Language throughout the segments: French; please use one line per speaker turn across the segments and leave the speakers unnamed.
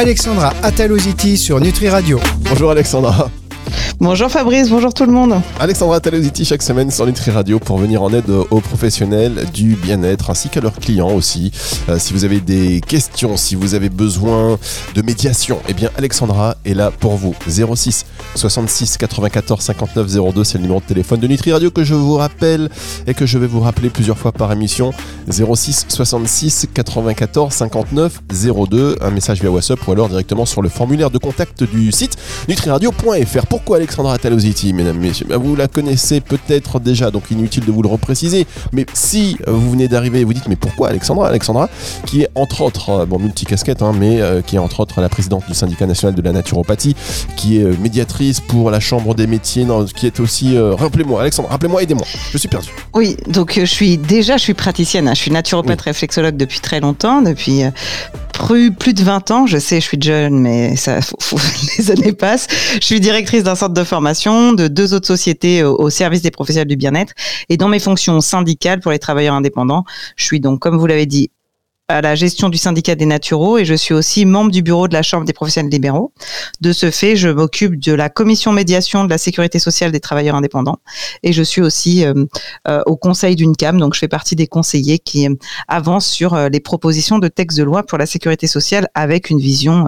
Alexandra Ataloziti sur Nutri Radio.
Bonjour Alexandra.
Bonjour Fabrice, bonjour tout le monde.
Alexandra Talositi chaque semaine sur Nutri Radio pour venir en aide aux professionnels du bien-être ainsi qu'à leurs clients aussi. Euh, si vous avez des questions, si vous avez besoin de médiation, eh bien Alexandra est là pour vous. 06 66 94 59 02, c'est le numéro de téléphone de Nutri Radio que je vous rappelle et que je vais vous rappeler plusieurs fois par émission. 06 66 94 59 02, un message via WhatsApp ou alors directement sur le formulaire de contact du site nutriradio.fr. Pourquoi Alexandra? Talositi, mesdames, messieurs ben, Vous la connaissez peut-être déjà, donc inutile de vous le repréciser. Mais si euh, vous venez d'arriver et vous dites, mais pourquoi Alexandra? Alexandra, qui est entre autres, euh, bon, multicasquette, hein, mais euh, qui est entre autres la présidente du syndicat national de la naturopathie, qui est médiatrice pour la chambre des métiers, qui est aussi. rappelez-moi, Alexandra, rappelez-moi, aidez-moi, je suis perdu.
Oui, donc je suis déjà, je suis praticienne, hein. je suis naturopathe réflexologue depuis très longtemps, depuis plus, plus de 20 ans. Je sais, je suis jeune, mais ça, les années passent. Je suis directrice d'un centre de formation, de deux autres sociétés au, service des professionnels du bien-être. Et dans mes fonctions syndicales pour les travailleurs indépendants, je suis donc, comme vous l'avez dit, à la gestion du syndicat des naturaux et je suis aussi membre du bureau de la Chambre des professionnels libéraux. De ce fait, je m'occupe de la commission médiation de la sécurité sociale des travailleurs indépendants et je suis aussi euh, euh, au conseil d'une CAM, donc je fais partie des conseillers qui euh, avancent sur les propositions de textes de loi pour la sécurité sociale avec une vision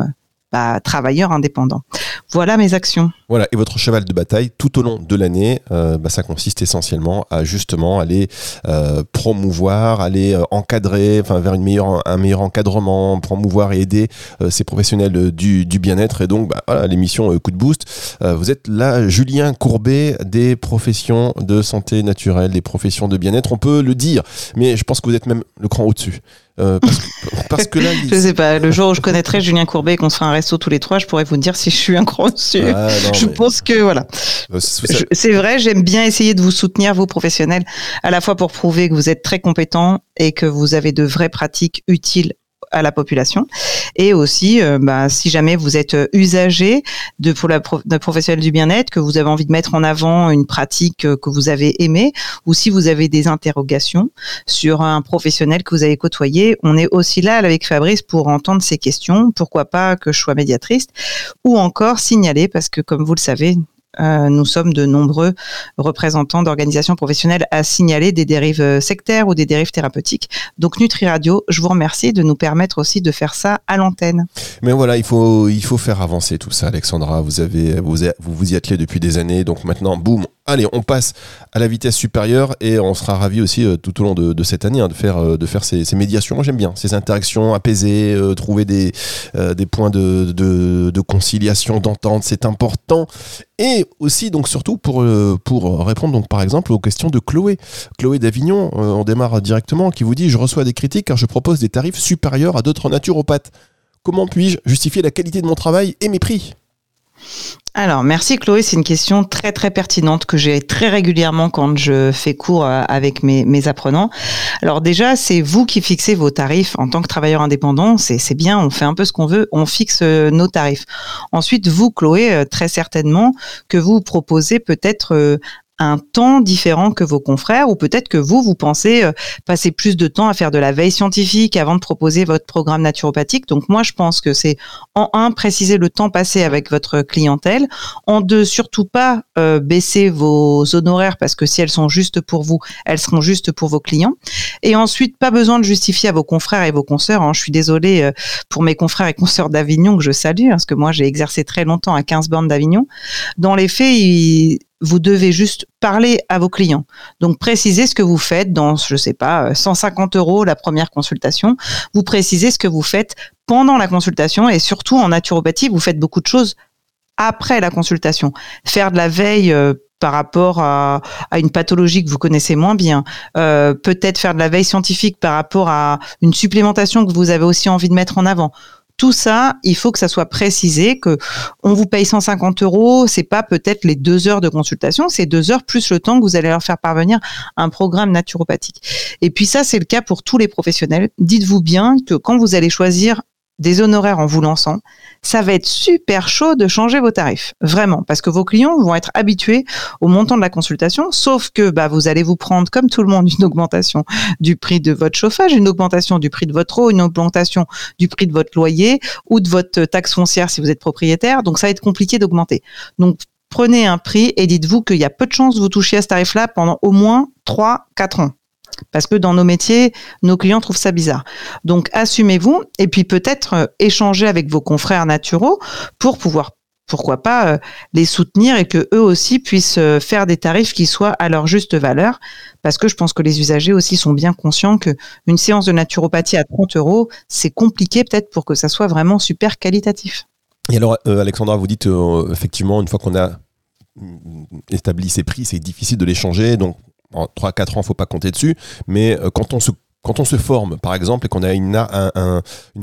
bah, travailleur indépendant. Voilà mes actions.
Voilà, et votre cheval de bataille tout au long de l'année, euh, bah, ça consiste essentiellement à justement aller euh, promouvoir, aller euh, encadrer, enfin vers une meilleure, un meilleur encadrement, promouvoir et aider ces professionnels du, du bien-être. Et donc, bah, voilà, l'émission Coup de Boost, vous êtes là, Julien Courbet, des professions de santé naturelle, des professions de bien-être, on peut le dire, mais je pense que vous êtes même le cran au-dessus.
Euh, parce, que, là, je sais pas. Le jour où je connaîtrai Julien Courbet et qu'on se fera un resto tous les trois, je pourrais vous dire si je suis un grand dessus. Ah, je pense que voilà. Euh, c'est vrai, j'aime bien essayer de vous soutenir, vous professionnels, à la fois pour prouver que vous êtes très compétents et que vous avez de vraies pratiques utiles à la population. Et aussi, euh, bah, si jamais vous êtes euh, usager de pour la professionnel du bien-être, que vous avez envie de mettre en avant une pratique euh, que vous avez aimée, ou si vous avez des interrogations sur un professionnel que vous avez côtoyé, on est aussi là avec Fabrice pour entendre ces questions. Pourquoi pas que je sois médiatrice, ou encore signaler, parce que comme vous le savez, euh, nous sommes de nombreux représentants d'organisations professionnelles à signaler des dérives euh, sectaires ou des dérives thérapeutiques. Donc Nutri Radio, je vous remercie de nous permettre aussi de faire ça à l'antenne.
Mais voilà, il faut, il faut faire avancer tout ça, Alexandra. Vous avez, vous, vous vous y attelez depuis des années, donc maintenant, boum, Allez, on passe à la vitesse supérieure et on sera ravi aussi euh, tout au long de, cette année hein, de faire, faire ces, médiations. Moi j'aime bien ces interactions apaisées, trouver des, points de, conciliation, d'entente, c'est important. Et aussi, donc surtout pour, euh, répondre par exemple aux questions de Chloé. Chloé d'Avignon, euh, on démarre directement, qui vous dit Je reçois des critiques car je propose des tarifs supérieurs à d'autres naturopathes. Comment puis-je justifier la qualité de mon travail et mes prix?
Alors, merci Chloé, c'est une question très très pertinente que j'ai très régulièrement quand je fais cours euh, avec mes, apprenants. Alors déjà, c'est vous qui fixez vos tarifs en tant que travailleur indépendant, c'est bien, on fait un peu ce qu'on veut, on fixe euh, nos tarifs. Ensuite, vous Chloé, euh, très certainement que vous proposez peut-être un temps différent que vos confrères ou peut-être que vous, vous pensez euh, passer plus de temps à faire de la veille scientifique avant de proposer votre programme naturopathique. Donc moi, je pense que c'est en un, préciser le temps passé avec votre clientèle. En deux, surtout pas euh, baisser vos honoraires parce que si elles sont justes pour vous, elles seront justes pour vos clients. Et ensuite, pas besoin de justifier à vos confrères et vos consoeurs. Hein. Je suis désolée euh, pour mes confrères et consoeurs d'Avignon que je salue, hein, parce que moi, j'ai exercé très longtemps à 15 bornes d'Avignon. Dans les faits, ils vous devez juste parler à vos clients. Donc précisez ce que vous faites dans, je sais pas, 150 euros la première consultation. Vous précisez ce que vous faites pendant la consultation et surtout en naturopathie, vous faites beaucoup de choses après la consultation. Faire de la veille euh, par rapport à, une pathologie que vous connaissez moins bien, euh, peut-être faire de la veille scientifique par rapport à une supplémentation que vous avez aussi envie de mettre en avant tout ça, il faut que ça soit précisé que on vous paye 150 euros, c'est pas peut-être les deux heures de consultation, c'est deux heures plus le temps que vous allez leur faire parvenir un programme naturopathique. Et puis ça, c'est le cas pour tous les professionnels. Dites-vous bien que quand vous allez choisir des honoraires en vous lançant, ça va être super chaud de changer vos tarifs. Vraiment. Parce que vos clients vont être habitués au montant de la consultation, sauf que bah, vous allez vous prendre, comme tout le monde, une augmentation du prix de votre chauffage, une augmentation du prix de votre eau, une augmentation du prix de votre loyer ou de votre taxe foncière si vous êtes propriétaire. Donc, ça va être compliqué d'augmenter. Donc, prenez un prix et dites-vous qu'il y a peu de chances de vous toucher à ce tarif-là pendant au moins 3, 4 ans. Parce que dans nos métiers, nos clients trouvent ça bizarre. Donc assumez-vous et puis peut-être euh, échanger avec vos confrères naturaux pour pouvoir pourquoi pas euh, les soutenir et que eux aussi puissent euh, faire des tarifs qui soient à leur juste valeur parce que je pense que les usagers aussi sont bien conscients que une séance de naturopathie à 30 euros c'est compliqué peut-être pour que ça soit vraiment super qualitatif.
Et alors Alexandra vous dites effectivement une fois qu'on a mm, établi ces prix c'est difficile de les changer donc en 3-4 ans, faut pas compter dessus, mais euh, quand on se forme, par exemple, et qu'on a une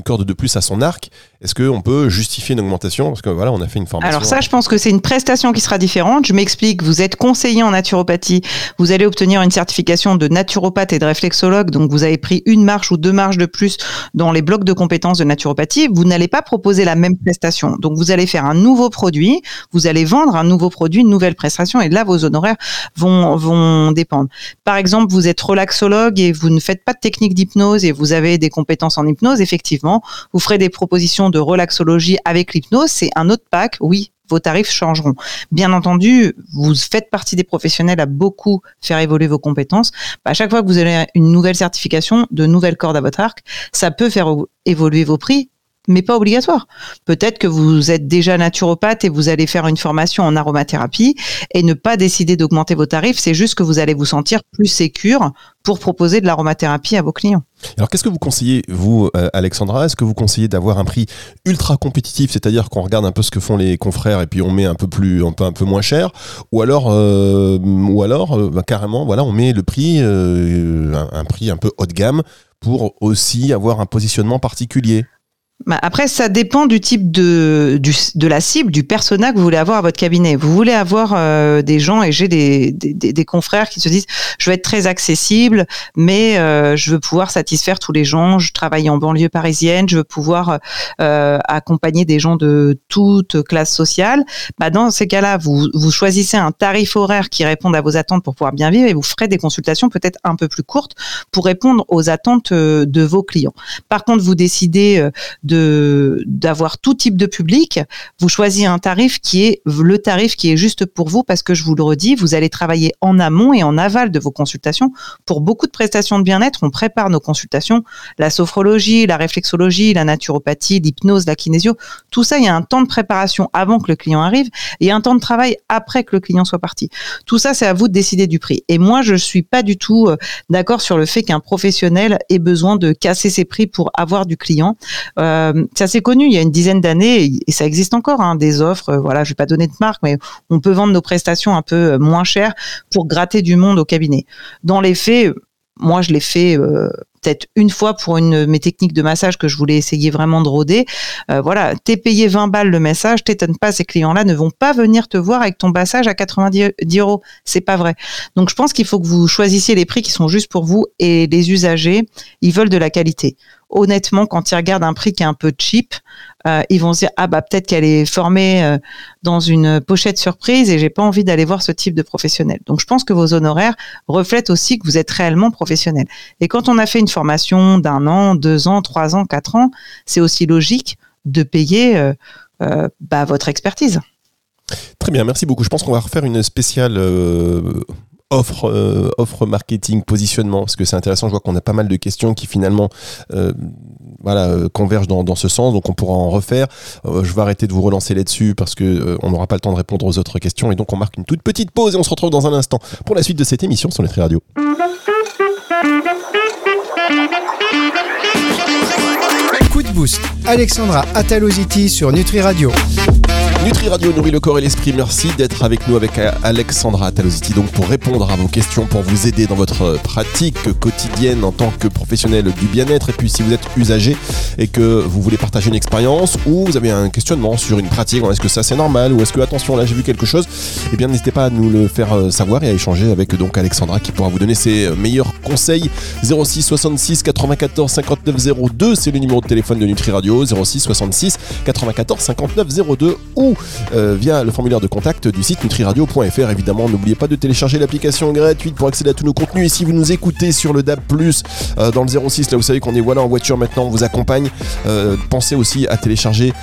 corde de plus à son arc, est-ce qu'on peut justifier une augmentation? Parce que voilà, on a fait une formation.
Alors ça, je pense que c'est une prestation qui sera différente. Je m'explique. Vous êtes conseiller en naturopathie. Vous allez obtenir une certification de naturopathe et de réflexologue. Donc vous avez pris une marche ou deux marches de plus dans les blocs de compétences de naturopathie. Vous n'allez pas proposer la même prestation. Donc vous allez faire un nouveau produit. Vous allez vendre un nouveau produit, une nouvelle prestation. Et là, vos honoraires vont, vont dépendre. Par exemple, vous êtes relaxologue et vous ne faites pas de technique d'hypnose et vous avez des compétences en hypnose. Effectivement, vous ferez des propositions de relaxologie avec l'hypnose, c'est un autre pack. Oui, vos tarifs changeront. Bien entendu, vous faites partie des professionnels à beaucoup faire évoluer vos compétences. À chaque fois que vous avez une nouvelle certification, de nouvelles cordes à votre arc, ça peut faire évoluer vos prix mais pas obligatoire. Peut-être que vous êtes déjà naturopathe et vous allez faire une formation en aromathérapie et ne pas décider d'augmenter vos tarifs. C'est juste que vous allez vous sentir plus sécure pour proposer de l'aromathérapie à vos clients.
Alors qu'est-ce que vous conseillez, vous, euh, Alexandra? Est-ce que vous conseillez d'avoir un prix ultra compétitif, c'est-à-dire qu'on regarde un peu ce que font les confrères et puis on met un peu plus, un peu, moins cher, ou alors, euh, euh, bah, carrément, voilà, on met le prix, un prix un peu haut de gamme pour aussi avoir un positionnement particulier?
Bah, après, ça dépend du type de, du, de la cible, du persona que vous voulez avoir à votre cabinet. Vous voulez avoir euh, des gens, et j'ai des, des, des, confrères qui se disent, je veux être très accessible, mais euh, je veux pouvoir satisfaire tous les gens. Je travaille en banlieue parisienne, je veux pouvoir euh, accompagner des gens de toute classe sociale. Bah, dans ces cas-là, vous, vous choisissez un tarif horaire qui réponde à vos attentes pour pouvoir bien vivre et vous ferez des consultations peut-être un peu plus courtes pour répondre aux attentes de vos clients. Par contre, vous décidez de d'avoir tout type de public, vous choisissez un tarif qui est le tarif qui est juste pour vous parce que je vous le redis, vous allez travailler en amont et en aval de vos consultations. Pour beaucoup de prestations de bien-être, on prépare nos consultations, la sophrologie, la réflexologie, la naturopathie, l'hypnose, la kinésio, tout ça, il y a un temps de préparation avant que le client arrive et un temps de travail après que le client soit parti. Tout ça, c'est à vous de décider du prix. Et moi, je suis pas du tout euh, d'accord sur le fait qu'un professionnel ait besoin de casser ses prix pour avoir du client. Euh, euh, c'est connu. Il y a une dizaine d'années et, ça existe encore hein, des offres. Euh, voilà, je vais pas donner de marque, mais on peut vendre nos prestations un peu euh, moins chères pour gratter du monde au cabinet. Dans les faits, moi, je l'ai fait peut-être une fois pour une mes techniques de massage que je voulais essayer vraiment de rôder. voilà, t'es payé 20 balles le massage, t'étonnes pas, ces clients-là ne vont pas venir te voir avec ton massage à 90 euros. C'est pas vrai. Donc, je pense qu'il faut que vous choisissiez les prix qui sont juste pour vous et les usagers, ils veulent de la qualité honnêtement, quand ils regardent un prix qui est un peu cheap, euh, ils vont se dire ah bah peut-être qu'elle est formée euh, dans une pochette surprise et j'ai pas envie d'aller voir ce type de professionnel. Donc je pense que vos honoraires reflètent aussi que vous êtes réellement professionnel. Et quand on a fait une formation d'un an, deux ans, trois ans, quatre ans, c'est aussi logique de payer euh, bah, votre expertise.
Très bien, merci beaucoup. Je pense qu'on va refaire une spéciale offre, euh, offre marketing, positionnement, parce que c'est intéressant, je vois qu'on a pas mal de questions qui finalement euh, voilà, euh, convergent dans, ce sens, donc on pourra en refaire. je vais arrêter de vous relancer là-dessus parce que on n'aura pas le temps de répondre aux autres questions, et donc on marque une toute petite pause et on se retrouve dans un instant pour la suite de cette émission sur Nutri Radio.
Coup de boost, Alexandra Ataloziti sur Nutri Radio.
Nutri Radio nourrit le corps et l'esprit. Merci d'être avec nous avec Alexandra Talositi donc pour répondre à vos questions, pour vous aider dans votre pratique quotidienne en tant que professionnel du bien-être. Et puis si vous êtes usager et que vous voulez partager une expérience ou vous avez un questionnement sur une pratique, est-ce que ça c'est normal ou est-ce que attention là j'ai vu quelque chose, eh bien n'hésitez pas à nous le faire euh, savoir et à échanger avec donc Alexandra qui pourra vous donner ses euh, meilleurs conseils. 06 66 94 59 02, c'est le numéro de téléphone de Nutri Radio. 06 66 94 59 02 ou euh, via le formulaire de contact du site nutriradio.fr. Évidemment, n'oubliez pas de télécharger l'application gratuite pour accéder à tous nos contenus. Et si vous nous écoutez sur le DAB+, euh, dans le 06, là vous savez qu'on est voilà en voiture maintenant, on vous accompagne. Euh, pensez aussi à télécharger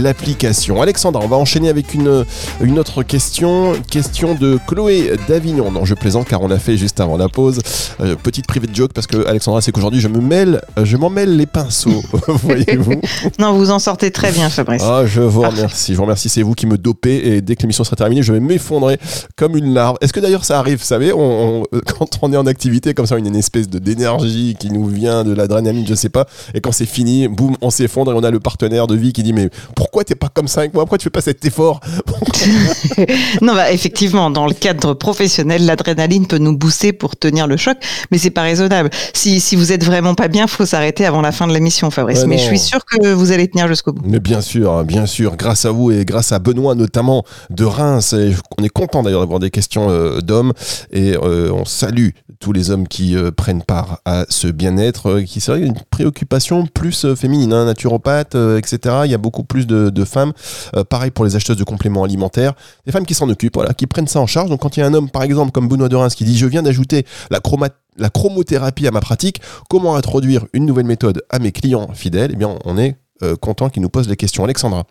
l'application. Alexandra, on va enchaîner avec une, une autre question. Question de Chloé d'Avignon. Non, je plaisante car on l'a fait juste avant la pause. petite private joke parce que Alexandra, c'est qu'aujourd'hui je me mêle, je m'en mêle les pinceaux, voyez-vous.
non, vous en sortez très bien, Fabrice.
Ah, je vous remercie. Je vous remercie. C'est vous qui me dopez et dès que l'émission sera terminée, je vais m'effondrer comme une larve. Est-ce que d'ailleurs ça arrive, vous savez, on, quand on est en activité comme ça, une, une espèce de d'énergie qui nous vient de l'adrénaline, je sais pas, et quand c'est fini, boum, on s'effondre et on a le partenaire de vie qui dit mais pourquoi t'es pas comme ça avec moi? Pourquoi tu fais pas cet effort?
Non, bah effectivement, dans le cadre professionnel, l'adrénaline peut nous booster pour tenir le choc, mais c'est pas raisonnable. Si, si vous êtes vraiment pas bien, faut s'arrêter avant la fin de l'émission, Fabrice. mais je suis sûr que vous allez tenir jusqu'au bout.
Mais bien sûr, bien sûr, grâce à vous et grâce à Benoît notamment de Reims. on est content d'ailleurs d'avoir des questions euh, d'hommes et euh, on salue tous les hommes qui euh, prennent part à ce bien-être, qui serait une préoccupation plus féminine, hein, naturopathe, etc. Il y a beaucoup plus de, femmes. pareil pour les acheteuses de compléments alimentaires, des femmes qui s'en occupent, qui prennent ça en charge. Donc quand il y a un homme, par exemple, comme Benoît de Reims, qui dit je viens d'ajouter la chromothérapie à ma pratique, comment introduire une nouvelle méthode à mes clients fidèles? Eh bien, on est content qu'il nous pose les questions. Alexandra.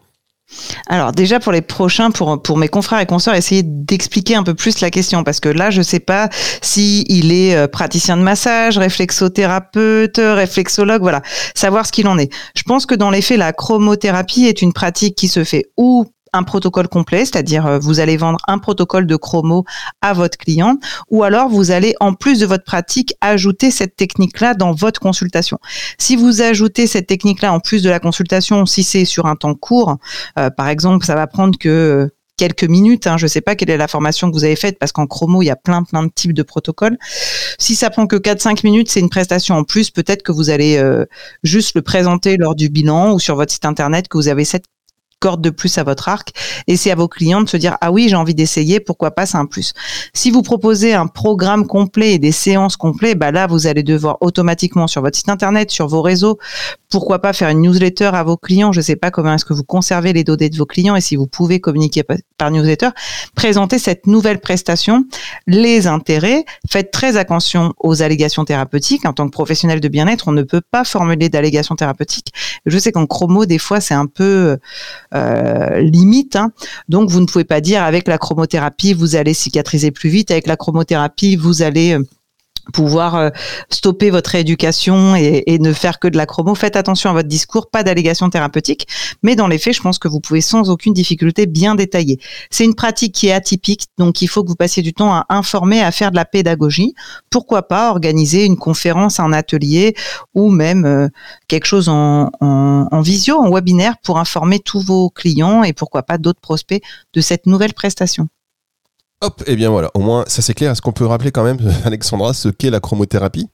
Alors déjà pour les prochains, pour, pour mes confrères et consoeurs, essayer d'expliquer un peu plus la question parce que là je sais pas si il est euh, praticien de massage, réflexothérapeute, réflexologue, voilà, savoir ce qu'il en est. Je pense que dans les faits la chromothérapie est une pratique qui se fait ou un protocole complet, c'est-à-dire euh, vous allez vendre un protocole de chromo à votre client, ou alors vous allez, en plus de votre pratique, ajouter cette technique-là dans votre consultation. Si vous ajoutez cette technique-là en plus de la consultation, si c'est sur un temps court, euh, par exemple, ça va prendre que euh, quelques minutes. Hein, je ne sais pas quelle est la formation que vous avez faite parce qu'en chromo, il y a plein, plein de types de protocoles. Si ça prend que 4-5 minutes, c'est une prestation en plus. Peut-être que vous allez juste le présenter lors du bilan ou sur votre site internet que vous avez cette de plus à votre arc et c'est à vos clients de se dire ah oui j'ai envie d'essayer pourquoi pas c'est un plus. Si vous proposez un programme complet et des séances complètes bah là vous allez devoir automatiquement sur votre site internet sur vos réseaux pourquoi pas faire une newsletter à vos clients. Je sais pas comment est-ce que vous conservez les données de vos clients et si vous pouvez communiquer par newsletter. Présenter cette nouvelle prestation. Les intérêts faites très attention aux allégations thérapeutiques. En tant que professionnel de bien-être on ne peut pas formuler d'allégations thérapeutiques. Je sais qu'en chromo des fois c'est un peu euh, limite. Hein. Donc vous ne pouvez pas dire avec la chromothérapie vous allez cicatriser plus vite, avec la chromothérapie vous allez euh, pouvoir euh, stopper votre rééducation et, ne faire que de la chromo. Faites attention à votre discours, pas d'allégations thérapeutiques, mais dans les faits, je pense que vous pouvez sans aucune difficulté bien détailler. C'est une pratique qui est atypique, donc il faut que vous passiez du temps à informer, à faire de la pédagogie. Pourquoi pas organiser une conférence, un atelier ou même euh, quelque chose en, en, en visio, en webinaire pour informer tous vos clients et pourquoi pas d'autres prospects de cette nouvelle prestation.
Et eh bien voilà, au moins ça c'est clair. Est-ce qu'on peut rappeler quand même, Alexandra, ce qu'est la chromothérapie?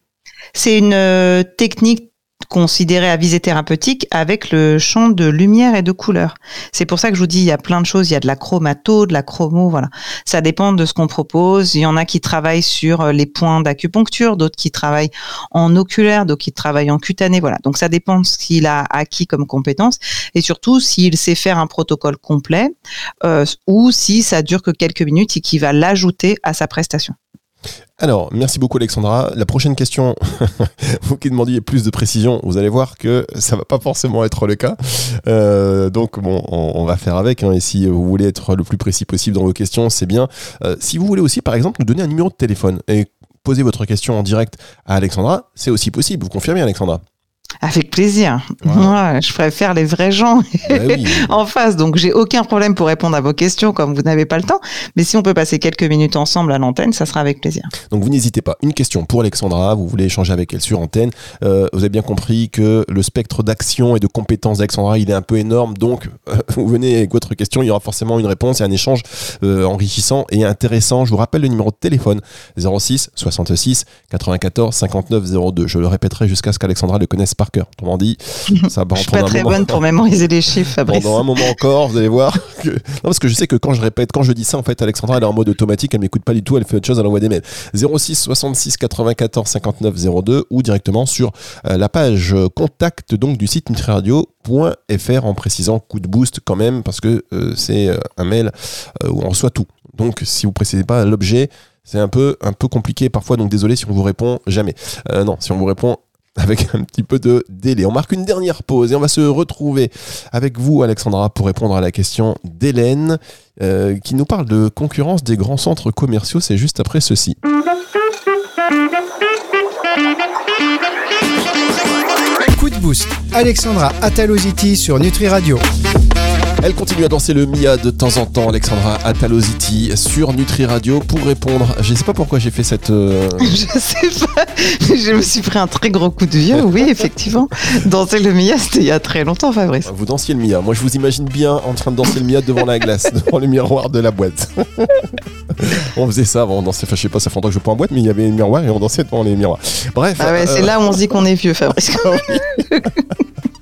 C'est une euh, technique considéré à visée thérapeutique avec le champ de lumière et de couleur. C'est pour ça que je vous dis, il y a plein de choses. Il y a de la chromato, de la chromo, voilà. Ça dépend de ce qu'on propose. Il y en a qui travaillent sur euh, les points d'acupuncture, d'autres qui travaillent en oculaire, d'autres qui travaillent en cutané, voilà. Donc ça dépend de ce qu'il a acquis comme compétence et surtout s'il sait faire un protocole complet euh, ou si ça dure que quelques minutes et qu'il va l'ajouter à sa prestation.
Alors, merci beaucoup Alexandra. La prochaine question, vous qui demandiez plus de précision, vous allez voir que ça va pas forcément être le cas. Euh, donc bon, on, va faire avec. Hein, et si vous voulez être le plus précis possible dans vos questions, c'est bien. Euh, si vous voulez aussi, par exemple, nous donner un numéro de téléphone et poser votre question en direct à Alexandra, c'est aussi possible. Vous confirmez Alexandra?
Avec plaisir. Moi, je préfère les vrais gens bah en face. Donc, j'ai aucun problème pour répondre à vos questions comme vous n'avez pas le temps. Mais si on peut passer quelques minutes ensemble à l'antenne, ça sera avec plaisir.
Donc, vous n'hésitez pas. Une question pour Alexandra. Vous voulez échanger avec elle sur antenne. Euh, vous avez bien compris que le spectre d'action et de compétences d'Alexandra, il est un peu énorme. Donc, euh, vous venez avec votre question. Il y aura forcément une réponse et un échange euh, enrichissant et intéressant. Je vous rappelle le numéro de téléphone 06 66 94 59 02. Je le répéterai jusqu'à ce qu'Alexandra le connaisse par cœur. Autrement dit,
ça va Je suis pas très bonne pour mémoriser les chiffres, Fabrice.
Pendant un moment encore, vous allez voir. Que... Non, parce que je sais que quand je répète, quand je dis ça, en fait, Alexandra, elle est en mode automatique, elle m'écoute pas du tout, elle fait autre chose, elle envoie des mails. 06 66 94 59 02 ou directement sur euh, la page contact donc du site nutriradio.fr en précisant coup de boost quand même parce que euh, c'est euh, un mail où on reçoit tout. Donc si vous précisez pas l'objet, c'est un peu, un peu compliqué parfois, donc désolé si on vous répond jamais. non, si on vous répond avec un petit peu de délai. On marque une dernière pause et on va se retrouver avec vous, Alexandra, pour répondre à la question d'Hélène, euh, qui nous parle de concurrence des grands centres commerciaux. C'est juste après ceci.
Coup de boost. Alexandra Ataloziti sur Nutri Radio.
Elle continue à danser le Mia de temps en temps, Alexandra Ataloziti, sur Nutri Radio pour répondre. Je ne sais pas pourquoi j'ai fait cette. Euh,
je sais pas. Je me suis pris un très gros coup de vieux, oui, effectivement. Danser le Mia, c'était il y a très longtemps, Fabrice.
Vous dansiez le Mia. Moi, je vous imagine bien en train de danser le Mia devant la glace, devant le miroir de la boîte. on faisait ça avant, on dansait. Enfin, je sais pas, ça fait longtemps que je pas en boîte, mais il y avait un miroir et on dansait devant les miroirs. Bref.
Ah ouais, c'est euh, là où on se dit qu'on est vieux, Fabrice.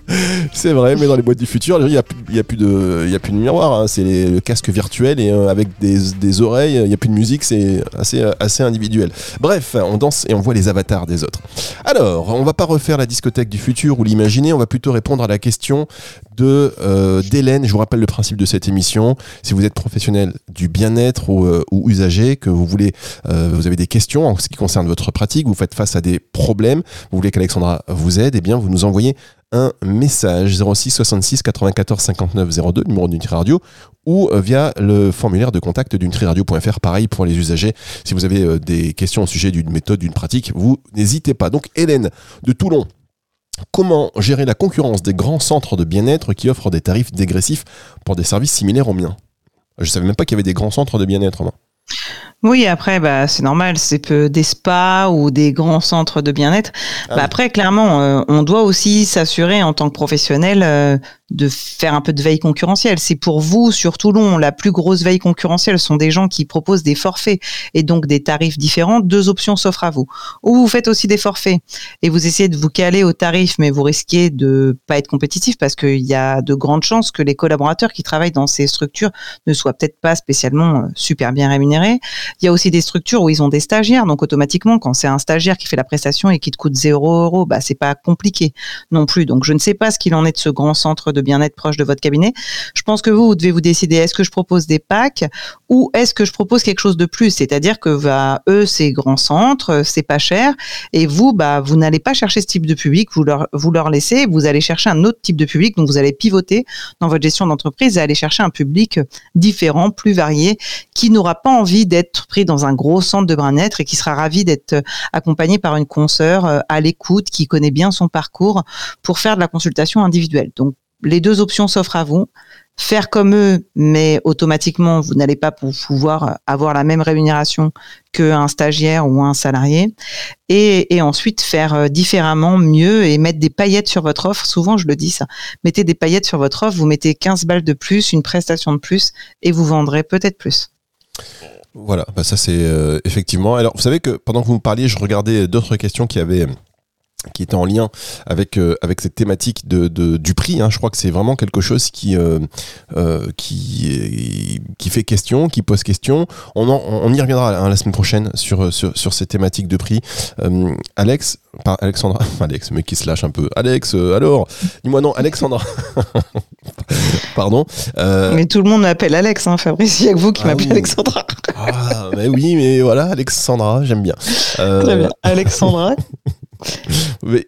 c'est vrai, mais dans les boîtes du futur, il n'y a, plus de, y a plus de miroir. Hein. C'est le casque virtuel et euh, avec des, oreilles, il n'y a plus de musique, c'est assez, assez individuel. Bref, on danse et on voit les avatars des autres. Alors, on va pas refaire la discothèque du futur ou l'imaginer, on va plutôt répondre à la question de euh, d'Hélène. Je vous rappelle le principe de cette émission. Si vous êtes professionnel du bien-être ou, euh, usager, que vous voulez, vous avez des questions en ce qui concerne votre pratique, vous faites face à des problèmes, vous voulez qu'Alexandra vous aide, eh bien vous nous envoyez un message 06 66 94 59 02, numéro d'une radio, ou euh, via le formulaire de contact d'une radio.fr. Pareil pour les usagers. Si vous avez euh, des questions au sujet d'une méthode, d'une pratique, vous n'hésitez pas. Donc Hélène de Toulon. Comment gérer la concurrence des grands centres de bien-être qui offrent des tarifs dégressifs pour des services similaires aux miens? Je savais même pas qu'il y avait des grands centres de bien-être.
Oui, après, bah, c'est normal, c'est peu des spas ou des grands centres de bien-être. Ah bah, après, clairement, euh, on doit aussi s'assurer en tant que professionnel euh, de faire un peu de veille concurrentielle. C'est pour vous, sur Toulon, la plus grosse veille concurrentielle sont des gens qui proposent des forfaits et donc des tarifs différents. Deux options s'offrent à vous. Ou vous faites aussi des forfaits et vous essayez de vous caler au tarif, mais vous risquez de pas être compétitif parce qu'il y a de grandes chances que les collaborateurs qui travaillent dans ces structures ne soient peut-être pas spécialement euh, super bien rémunérés. Il y a aussi des structures où ils ont des stagiaires, donc automatiquement, quand c'est un stagiaire qui fait la prestation et qui te coûte 0 euros, bah c'est pas compliqué non plus. Donc je ne sais pas ce qu'il en est de ce grand centre de bien-être proche de votre cabinet. Je pense que vous, vous devez vous décider, est-ce que je propose des packs ou est-ce que je propose quelque chose de plus? C'est-à-dire que bah, eux, c'est grand centre, c'est pas cher, et vous, bah, vous n'allez pas chercher ce type de public, vous leur, vous leur laissez, vous allez chercher un autre type de public, donc vous allez pivoter dans votre gestion d'entreprise et aller chercher un public différent, plus varié, qui n'aura pas envie d'être pris dans un gros centre de bien-être et qui sera ravi d'être accompagné par une consoeur euh, à l'écoute, qui connaît bien son parcours pour faire de la consultation individuelle. Donc, les deux options s'offrent à vous. Faire comme eux, mais automatiquement, vous n'allez pas pouvoir avoir la même rémunération qu'un stagiaire ou un salarié. Et, ensuite, faire euh, différemment, mieux et mettre des paillettes sur votre offre. Souvent, je le dis ça. Mettez des paillettes sur votre offre, vous mettez 15 balles de plus, une prestation de plus, et vous vendrez peut-être plus.
Voilà, bah ça c'est euh, effectivement. Alors, vous savez que pendant que vous me parliez, je regardais d'autres questions qui avaient qui était en lien avec euh, avec cette thématique de, de du prix. Hein. Je crois que c'est vraiment quelque chose qui euh, euh, qui qui fait question, qui pose question. On on y reviendra hein, la semaine prochaine sur sur, sur ces thématiques de prix. Alex, pas Alexandra, Alex, mais qui se lâche un peu. Alex, alors, dis-moi non, Alexandra. Pardon.
Mais tout le monde m'appelle Alex, hein, Fabrice. Il n'y a que vous qui ah m'appelez Alexandra.
ah, mais oui, mais voilà, Alexandra, j'aime bien.
Très bien. Alexandra.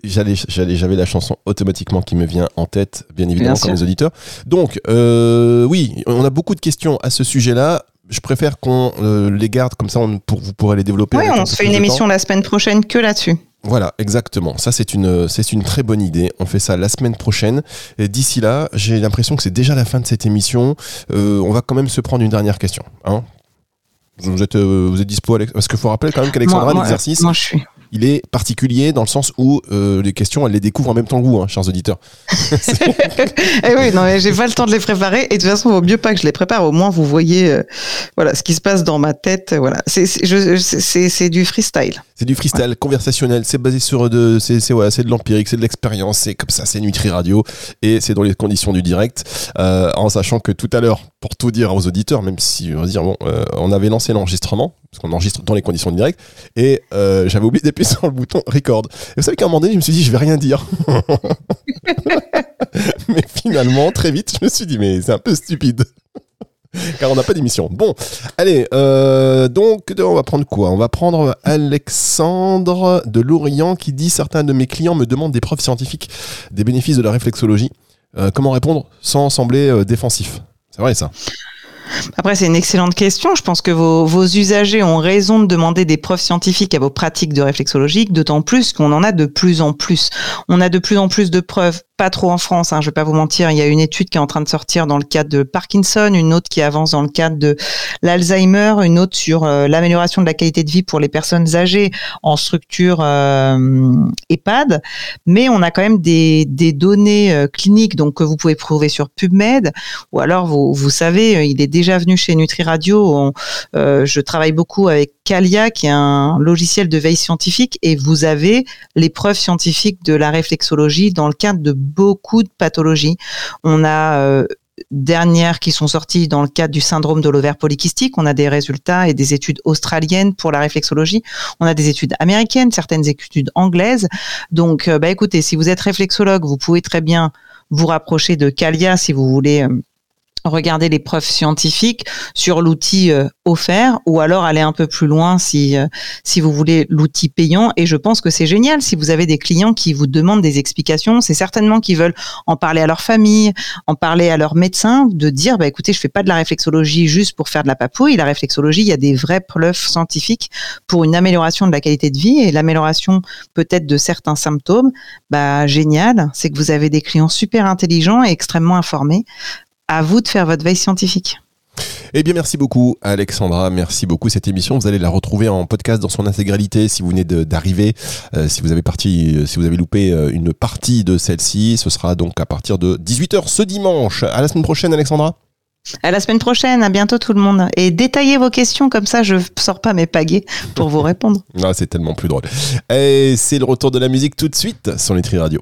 j'allais, j'avais la chanson automatiquement qui me vient en tête, bien évidemment, comme les auditeurs. Donc, euh, oui, on a beaucoup de questions à ce sujet-là. Je préfère qu'on euh, les garde comme ça, on, pour, vous pourrez les développer.
Oui, on se fait une émission la semaine prochaine que là-dessus.
Voilà, exactement. Ça, c'est une, c'est une très bonne idée. On fait ça la semaine prochaine. Et d'ici là, j'ai l'impression que c'est déjà la fin de cette émission. Euh, on va quand même se prendre une dernière question. Hein vous êtes, euh, vous êtes dispo, Alex? Parce qu'il faut rappeler quand même qu'Alexandra, l'exercice.
Moi, je suis
il est particulier dans le sens où euh, les questions, elle les découvre en même temps que vous, hein, chers auditeurs.
eh oui, non, j'ai pas le temps de les préparer. Et de toute façon, il vaut mieux pas que je les prépare. Au moins, vous voyez, euh, voilà, ce qui se passe dans ma tête. Voilà, c'est du freestyle.
C'est du freestyle conversationnel. C'est basé sur de, c'est voilà, c'est de l'empirique, c'est de l'expérience. C'est comme ça, c'est Nutri Radio et c'est dans les conditions du direct. Euh, en sachant que tout à l'heure, pour tout dire aux auditeurs, même si on va dire bon, on avait lancé l'enregistrement parce qu'on enregistre dans les conditions du direct et j'avais oublié d'appuyer sur le bouton record. Et vous savez qu'à un moment donné, je me suis dit, je vais rien dire. mais finalement, très vite, je me suis dit, mais c'est un peu stupide. Car on n'a pas d'émission. Bon, allez, euh, donc on va prendre quoi? On va prendre Alexandre de Lorient qui dit Certains de mes clients me demandent des preuves scientifiques des bénéfices de la réflexologie. Euh, comment répondre sans sembler euh, défensif? C'est vrai ça
après, c'est une excellente question. Je pense que vos, usagers ont raison de demander des preuves scientifiques à vos pratiques de réflexologie, d'autant plus qu'on en a de plus en plus. On a de plus en plus de preuves pas trop en France, hein, je vais pas vous mentir. Il y a une étude qui est en train de sortir dans le cadre de Parkinson, une autre qui avance dans le cadre de l'Alzheimer, une autre sur euh, l'amélioration de la qualité de vie pour les personnes âgées en structure euh, EHPAD. Mais on a quand même des, données euh, cliniques donc que vous pouvez trouver sur PubMed ou alors vous, vous savez, il est déjà venu chez Nutri Radio. je travaille beaucoup avec Calia, qui est un logiciel de veille scientifique, et vous avez les preuves scientifiques de la réflexologie dans le cadre de beaucoup de pathologies. On a euh, dernières qui sont sorties dans le cadre du syndrome de l'ovaire polykystique. On a des résultats et des études australiennes pour la réflexologie. On a des études américaines, certaines études anglaises. Donc, euh, bah écoutez, si vous êtes réflexologue, vous pouvez très bien vous rapprocher de Calia si vous voulez euh, regarder les preuves scientifiques sur l'outil euh, offert ou alors aller un peu plus loin si euh, si vous voulez l'outil payant. Et je pense que c'est génial. Si vous avez des clients qui vous demandent des explications c'est certainement qu'ils veulent en parler à leur famille en parler à leur médecin de dire bah écoutez je fais pas de la réflexologie juste pour faire de la papouille. La réflexologie il y a des vraies preuves scientifiques pour une amélioration de la qualité de vie. Et l'amélioration peut-être de certains symptômes bah génial. C'est que vous avez des clients super intelligents et extrêmement informés à vous de faire votre veille scientifique.
Eh bien, merci beaucoup, Alexandra. Merci beaucoup. Cette émission, vous allez la retrouver en podcast dans son intégralité si vous venez d'arriver. Euh, si vous avez parti, euh, si vous avez loupé euh, une partie de celle-ci, ce sera donc à partir de 18h ce dimanche. À la semaine prochaine, Alexandra.
À la semaine prochaine, à bientôt tout le monde. Et détaillez vos questions, comme ça je sors pas mes pagaies pour vous répondre.
Ah, c'est tellement plus drôle. Et c'est le retour de la musique tout de suite sur Nutri Radio.